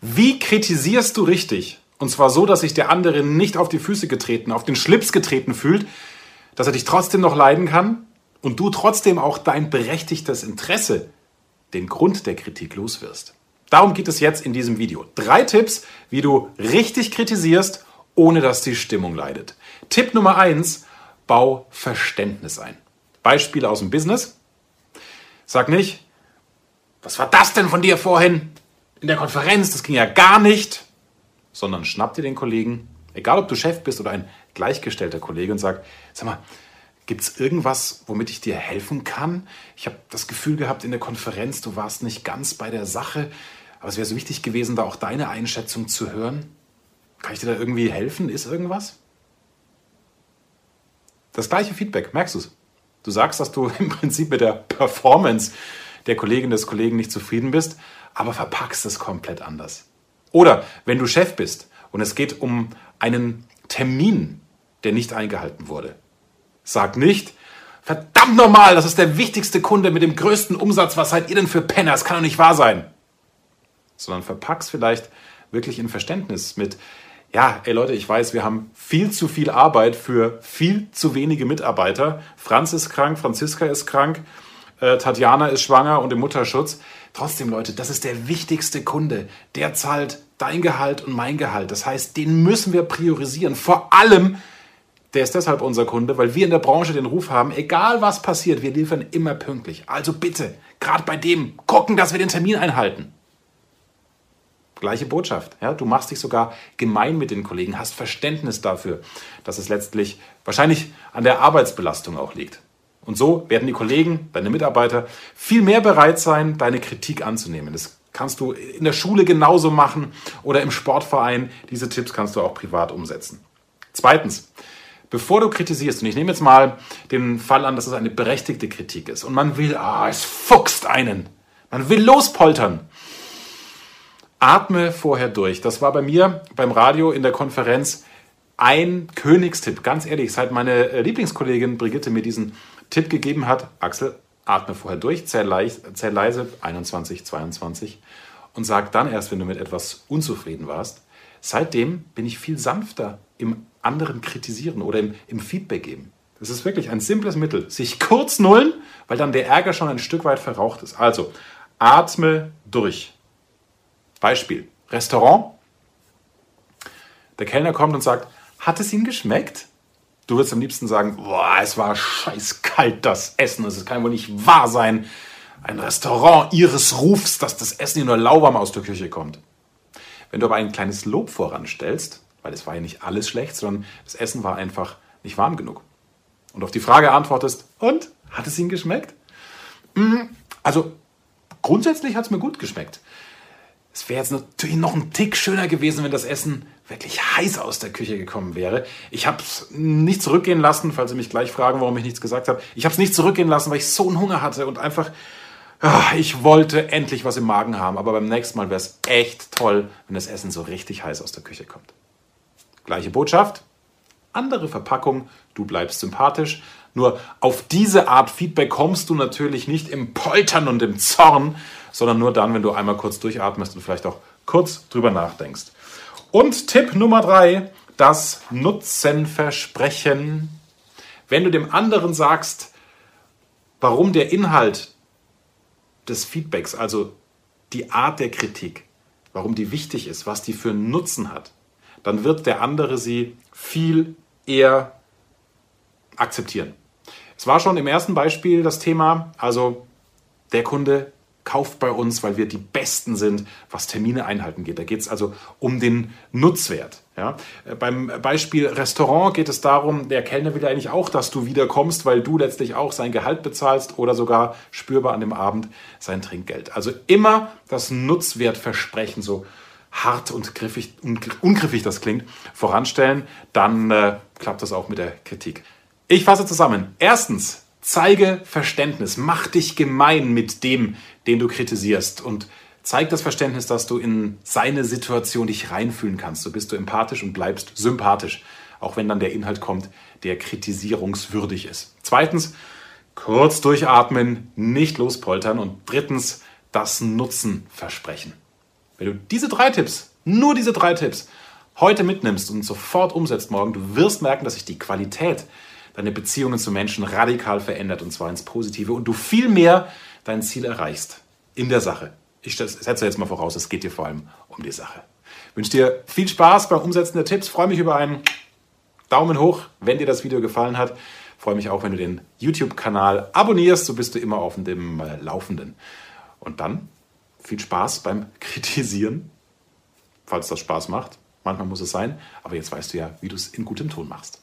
Wie kritisierst du richtig? Und zwar so, dass sich der andere nicht auf die Füße getreten, auf den Schlips getreten fühlt, dass er dich trotzdem noch leiden kann und du trotzdem auch dein berechtigtes Interesse, den Grund der Kritik loswirst. Darum geht es jetzt in diesem Video. Drei Tipps, wie du richtig kritisierst, ohne dass die Stimmung leidet. Tipp Nummer eins: bau Verständnis ein. Beispiele aus dem Business. Sag nicht, was war das denn von dir vorhin in der Konferenz? Das ging ja gar nicht. Sondern schnapp dir den Kollegen, egal ob du Chef bist oder ein gleichgestellter Kollege und sag, sag mal, gibt es irgendwas, womit ich dir helfen kann? Ich habe das Gefühl gehabt in der Konferenz, du warst nicht ganz bei der Sache, aber es wäre so wichtig gewesen, da auch deine Einschätzung zu hören. Kann ich dir da irgendwie helfen? Ist irgendwas? Das gleiche Feedback, merkst du es? Du sagst, dass du im Prinzip mit der Performance der Kollegin des Kollegen nicht zufrieden bist, aber verpackst es komplett anders. Oder wenn du Chef bist und es geht um einen Termin, der nicht eingehalten wurde, sag nicht, verdammt normal, das ist der wichtigste Kunde mit dem größten Umsatz, was seid ihr denn für Penner, das kann doch nicht wahr sein. Sondern verpackst vielleicht wirklich in Verständnis mit, ja, ey Leute, ich weiß, wir haben viel zu viel Arbeit für viel zu wenige Mitarbeiter. Franz ist krank, Franziska ist krank, äh, Tatjana ist schwanger und im Mutterschutz. Trotzdem, Leute, das ist der wichtigste Kunde. Der zahlt dein Gehalt und mein Gehalt. Das heißt, den müssen wir priorisieren. Vor allem, der ist deshalb unser Kunde, weil wir in der Branche den Ruf haben, egal was passiert, wir liefern immer pünktlich. Also bitte, gerade bei dem, gucken, dass wir den Termin einhalten. Gleiche Botschaft. Ja? Du machst dich sogar gemein mit den Kollegen, hast Verständnis dafür, dass es letztlich wahrscheinlich an der Arbeitsbelastung auch liegt. Und so werden die Kollegen, deine Mitarbeiter viel mehr bereit sein, deine Kritik anzunehmen. Das kannst du in der Schule genauso machen oder im Sportverein. Diese Tipps kannst du auch privat umsetzen. Zweitens, bevor du kritisierst, und ich nehme jetzt mal den Fall an, dass es eine berechtigte Kritik ist und man will, ah, es fuchst einen, man will lospoltern atme vorher durch. Das war bei mir beim Radio in der Konferenz ein Königstipp. Ganz ehrlich, seit meine äh, Lieblingskollegin Brigitte mir diesen Tipp gegeben hat, Axel, atme vorher durch, zähl, leise, zähl leise 21, 22 und sag dann erst, wenn du mit etwas unzufrieden warst. Seitdem bin ich viel sanfter im anderen kritisieren oder im, im Feedback geben. Das ist wirklich ein simples Mittel. Sich kurz nullen, weil dann der Ärger schon ein Stück weit verraucht ist. Also, atme durch. Beispiel, Restaurant. Der Kellner kommt und sagt, hat es Ihnen geschmeckt? Du würdest am liebsten sagen, boah, es war scheiß kalt, das Essen. Es kann wohl nicht wahr sein. Ein Restaurant Ihres Rufs, dass das Essen hier nur lauwarm aus der Küche kommt. Wenn du aber ein kleines Lob voranstellst, weil es war ja nicht alles schlecht, sondern das Essen war einfach nicht warm genug. Und auf die Frage antwortest, und? Hat es Ihnen geschmeckt? Mm, also grundsätzlich hat es mir gut geschmeckt. Es wäre jetzt natürlich noch ein Tick schöner gewesen, wenn das Essen wirklich heiß aus der Küche gekommen wäre. Ich habe es nicht zurückgehen lassen, falls Sie mich gleich fragen, warum ich nichts gesagt habe. Ich habe es nicht zurückgehen lassen, weil ich so einen Hunger hatte und einfach, ach, ich wollte endlich was im Magen haben. Aber beim nächsten Mal wäre es echt toll, wenn das Essen so richtig heiß aus der Küche kommt. Gleiche Botschaft, andere Verpackung, du bleibst sympathisch. Nur auf diese Art Feedback kommst du natürlich nicht im Poltern und im Zorn, sondern nur dann, wenn du einmal kurz durchatmest und vielleicht auch kurz drüber nachdenkst. Und Tipp Nummer drei, das Nutzenversprechen. Wenn du dem anderen sagst, warum der Inhalt des Feedbacks, also die Art der Kritik, warum die wichtig ist, was die für einen Nutzen hat, dann wird der andere sie viel eher akzeptieren. Es war schon im ersten Beispiel das Thema, also der Kunde kauft bei uns, weil wir die Besten sind, was Termine einhalten geht. Da geht es also um den Nutzwert. Ja? Äh, beim Beispiel Restaurant geht es darum, der Kellner will eigentlich auch, dass du wiederkommst, weil du letztlich auch sein Gehalt bezahlst oder sogar spürbar an dem Abend sein Trinkgeld. Also immer das Nutzwertversprechen, so hart und griffig, ungriffig das klingt, voranstellen, dann äh, klappt das auch mit der Kritik. Ich fasse zusammen. Erstens, zeige Verständnis, mach dich gemein mit dem, den du kritisierst und zeig das Verständnis, dass du in seine Situation dich reinfühlen kannst. So bist du empathisch und bleibst sympathisch, auch wenn dann der Inhalt kommt, der kritisierungswürdig ist. Zweitens, kurz durchatmen, nicht lospoltern und drittens, das Nutzen versprechen. Wenn du diese drei Tipps, nur diese drei Tipps, heute mitnimmst und sofort umsetzt morgen, du wirst merken, dass sich die Qualität deiner Beziehungen zu Menschen radikal verändert und zwar ins Positive und du viel mehr dein Ziel erreichst in der Sache. Ich setze jetzt mal voraus, es geht dir vor allem um die Sache. Ich wünsche dir viel Spaß beim Umsetzen der Tipps. Freue mich über einen Daumen hoch, wenn dir das Video gefallen hat. Freue mich auch, wenn du den YouTube-Kanal abonnierst, so bist du immer auf dem äh, Laufenden. Und dann viel Spaß beim Kritisieren, falls das Spaß macht. Manchmal muss es sein, aber jetzt weißt du ja, wie du es in gutem Ton machst.